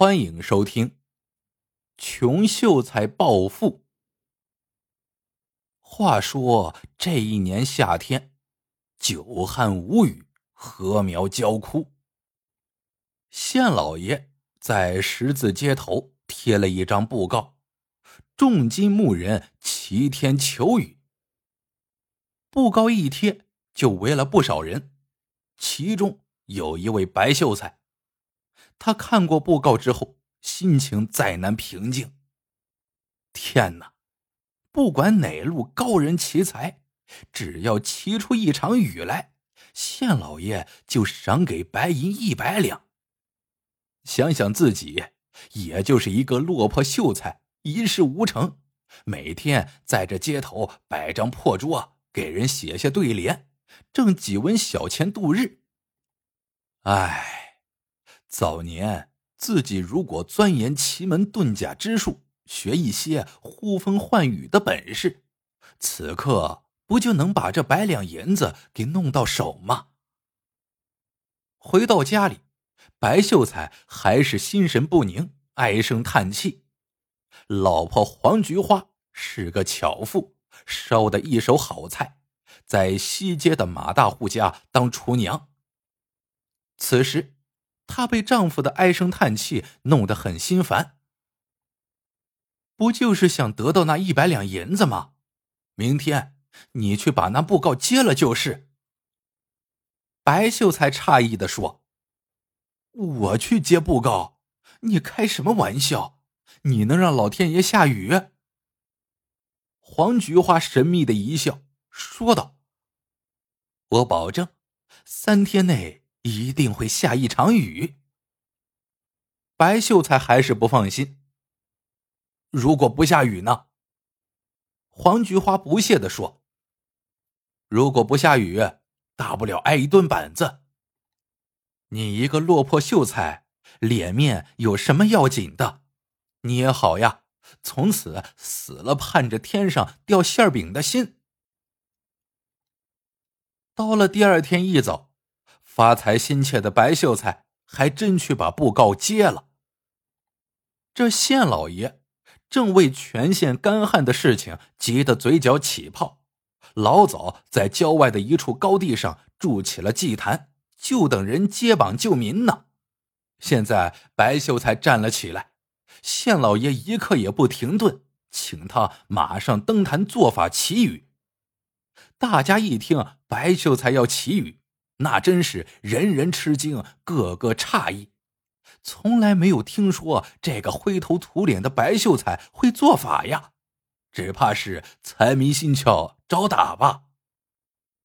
欢迎收听《穷秀才暴富》。话说这一年夏天，久旱无雨，禾苗焦枯。县老爷在十字街头贴了一张布告，重金募人齐天求雨。布告一贴，就围了不少人，其中有一位白秀才。他看过布告之后，心情再难平静。天哪！不管哪路高人奇才，只要骑出一场雨来，县老爷就赏给白银一百两。想想自己，也就是一个落魄秀才，一事无成，每天在这街头摆张破桌，给人写下对联，挣几文小钱度日。唉。早年自己如果钻研奇门遁甲之术，学一些呼风唤雨的本事，此刻不就能把这百两银子给弄到手吗？回到家里，白秀才还是心神不宁，唉声叹气。老婆黄菊花是个巧妇，烧的一手好菜，在西街的马大户家当厨娘。此时。她被丈夫的唉声叹气弄得很心烦。不就是想得到那一百两银子吗？明天你去把那布告揭了就是。白秀才诧异的说：“我去接布告？你开什么玩笑？你能让老天爷下雨？”黄菊花神秘的一笑，说道：“我保证，三天内。”一定会下一场雨。白秀才还是不放心。如果不下雨呢？黄菊花不屑的说：“如果不下雨，大不了挨一顿板子。你一个落魄秀才，脸面有什么要紧的？你也好呀，从此死了盼着天上掉馅饼的心。”到了第二天一早。发财心切的白秀才还真去把布告揭了。这县老爷正为全县干旱的事情急得嘴角起泡，老早在郊外的一处高地上筑起了祭坛，就等人接榜救民呢。现在白秀才站了起来，县老爷一刻也不停顿，请他马上登坛做法祈雨。大家一听白秀才要祈雨。那真是人人吃惊，个个诧异，从来没有听说这个灰头土脸的白秀才会做法呀，只怕是财迷心窍找打吧。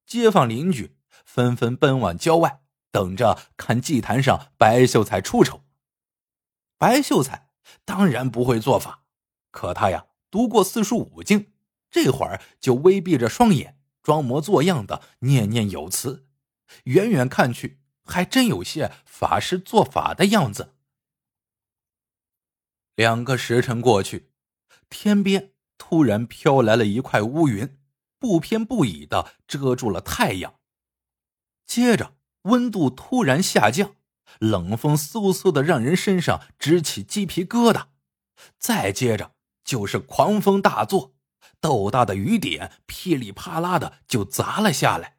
街坊邻居纷纷奔往郊外，等着看祭坛上白秀才出丑。白秀才当然不会做法，可他呀读过四书五经，这会儿就微闭着双眼，装模作样的念念有词。远远看去，还真有些法师做法的样子。两个时辰过去，天边突然飘来了一块乌云，不偏不倚的遮住了太阳。接着，温度突然下降，冷风嗖嗖的让人身上直起鸡皮疙瘩。再接着就是狂风大作，豆大的雨点噼里啪啦的就砸了下来。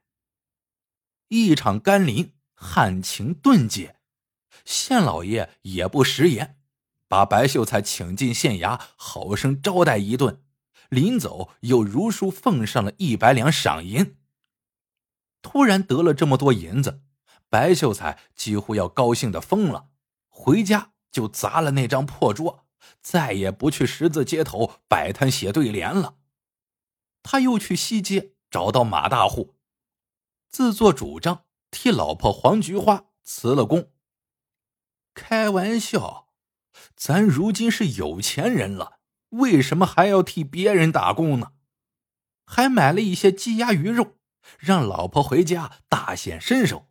一场甘霖，旱情顿解。县老爷也不食言，把白秀才请进县衙，好生招待一顿。临走，又如数奉上了一百两赏银。突然得了这么多银子，白秀才几乎要高兴的疯了。回家就砸了那张破桌，再也不去十字街头摆摊写对联了。他又去西街找到马大户。自作主张替老婆黄菊花辞了工。开玩笑，咱如今是有钱人了，为什么还要替别人打工呢？还买了一些鸡鸭鱼肉，让老婆回家大显身手。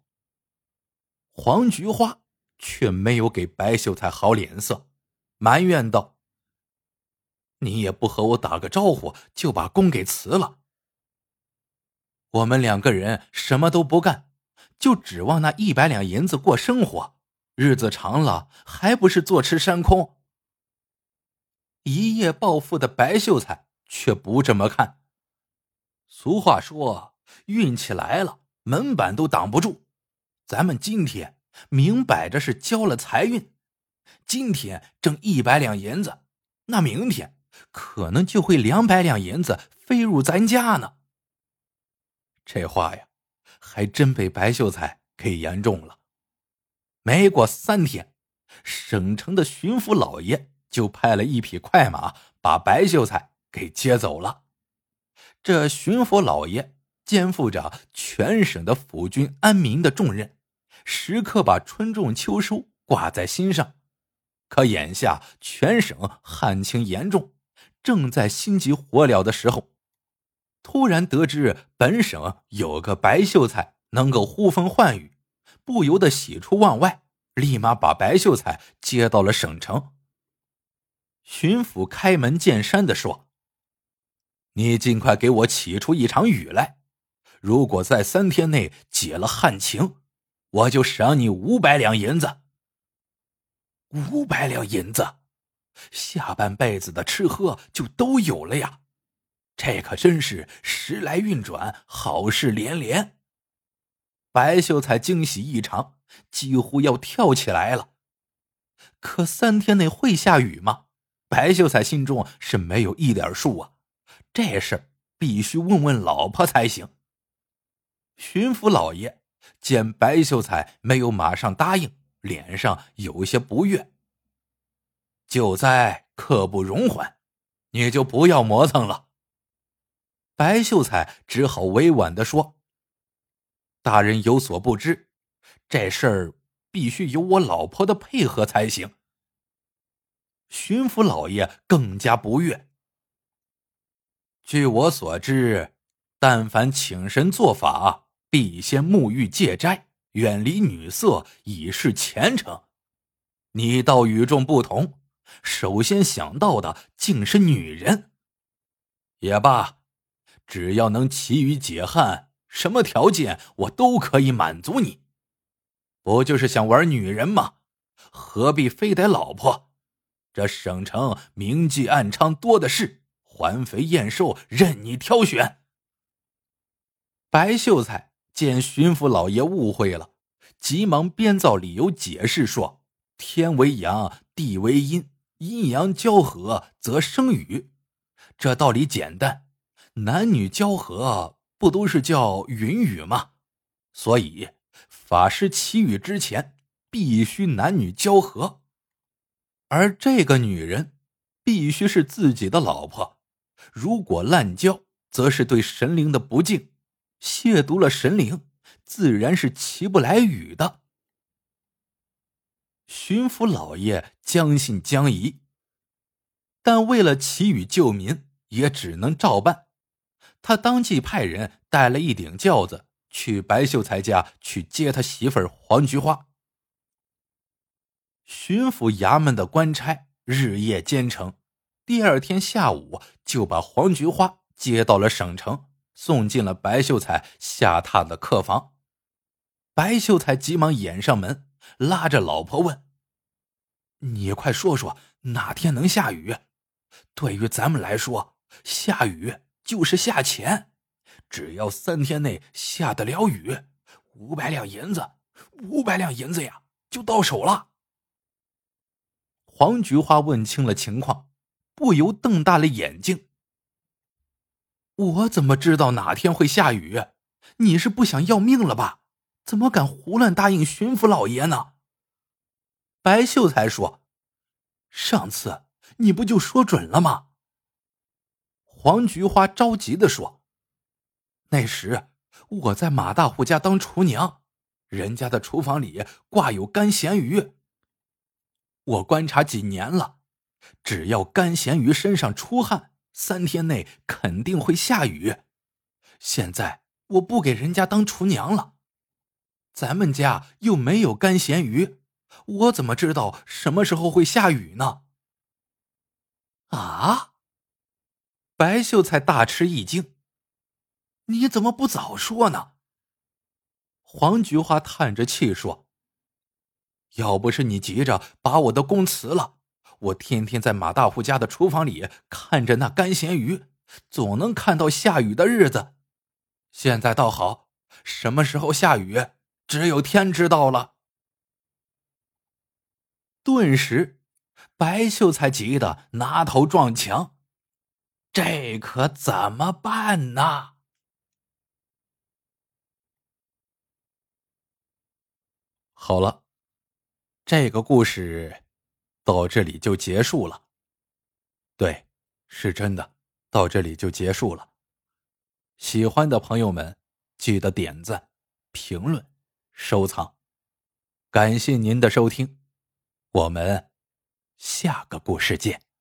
黄菊花却没有给白秀才好脸色，埋怨道：“你也不和我打个招呼，就把工给辞了。”我们两个人什么都不干，就指望那一百两银子过生活。日子长了还不是坐吃山空？一夜暴富的白秀才却不这么看。俗话说，运气来了，门板都挡不住。咱们今天明摆着是交了财运，今天挣一百两银子，那明天可能就会两百两银子飞入咱家呢。这话呀，还真被白秀才给言中了。没过三天，省城的巡抚老爷就派了一匹快马，把白秀才给接走了。这巡抚老爷肩负着全省的抚军安民的重任，时刻把春种秋收挂在心上。可眼下全省旱情严重，正在心急火燎的时候。突然得知本省有个白秀才能够呼风唤雨，不由得喜出望外，立马把白秀才接到了省城。巡抚开门见山的说：“你尽快给我起出一场雨来，如果在三天内解了旱情，我就赏你五百两银子。五百两银子，下半辈子的吃喝就都有了呀！”这可真是时来运转，好事连连。白秀才惊喜异常，几乎要跳起来了。可三天内会下雨吗？白秀才心中是没有一点数啊。这事必须问问老婆才行。巡抚老爷见白秀才没有马上答应，脸上有些不悦。救灾刻不容缓，你就不要磨蹭了。白秀才只好委婉的说：“大人有所不知，这事儿必须有我老婆的配合才行。”巡抚老爷更加不悦。据我所知，但凡请神做法，必先沐浴戒斋，远离女色，以示虔诚。你倒与众不同，首先想到的竟是女人。也罢。只要能祈雨解旱，什么条件我都可以满足你。不就是想玩女人吗？何必非得老婆？这省城明妓暗娼多的是，环肥燕瘦任你挑选。白秀才见巡抚老爷误会了，急忙编造理由解释说：“天为阳，地为阴，阴阳交合则生雨。这道理简单。”男女交合不都是叫云雨吗？所以法师祈雨之前必须男女交合，而这个女人必须是自己的老婆。如果滥交，则是对神灵的不敬，亵渎了神灵，自然是祈不来雨的。巡抚老爷将信将疑，但为了祈雨救民，也只能照办。他当即派人带了一顶轿子去白秀才家去接他媳妇儿黄菊花。巡抚衙门的官差日夜兼程，第二天下午就把黄菊花接到了省城，送进了白秀才下榻的客房。白秀才急忙掩上门，拉着老婆问：“你快说说哪天能下雨？对于咱们来说，下雨……”就是下钱，只要三天内下得了雨，五百两银子，五百两银子呀，就到手了。黄菊花问清了情况，不由瞪大了眼睛。我怎么知道哪天会下雨？你是不想要命了吧？怎么敢胡乱答应巡抚老爷呢？白秀才说：“上次你不就说准了吗？”黄菊花着急的说：“那时我在马大户家当厨娘，人家的厨房里挂有干咸鱼。我观察几年了，只要干咸鱼身上出汗，三天内肯定会下雨。现在我不给人家当厨娘了，咱们家又没有干咸鱼，我怎么知道什么时候会下雨呢？”啊！白秀才大吃一惊：“你怎么不早说呢？”黄菊花叹着气说：“要不是你急着把我的工辞了，我天天在马大户家的厨房里看着那干咸鱼，总能看到下雨的日子。现在倒好，什么时候下雨，只有天知道了。顿时，白秀才急得拿头撞墙，这可怎么办呢？好了，这个故事到这里就结束了。对，是真的，到这里就结束了。喜欢的朋友们，记得点赞、评论、收藏，感谢您的收听，我们下个故事见。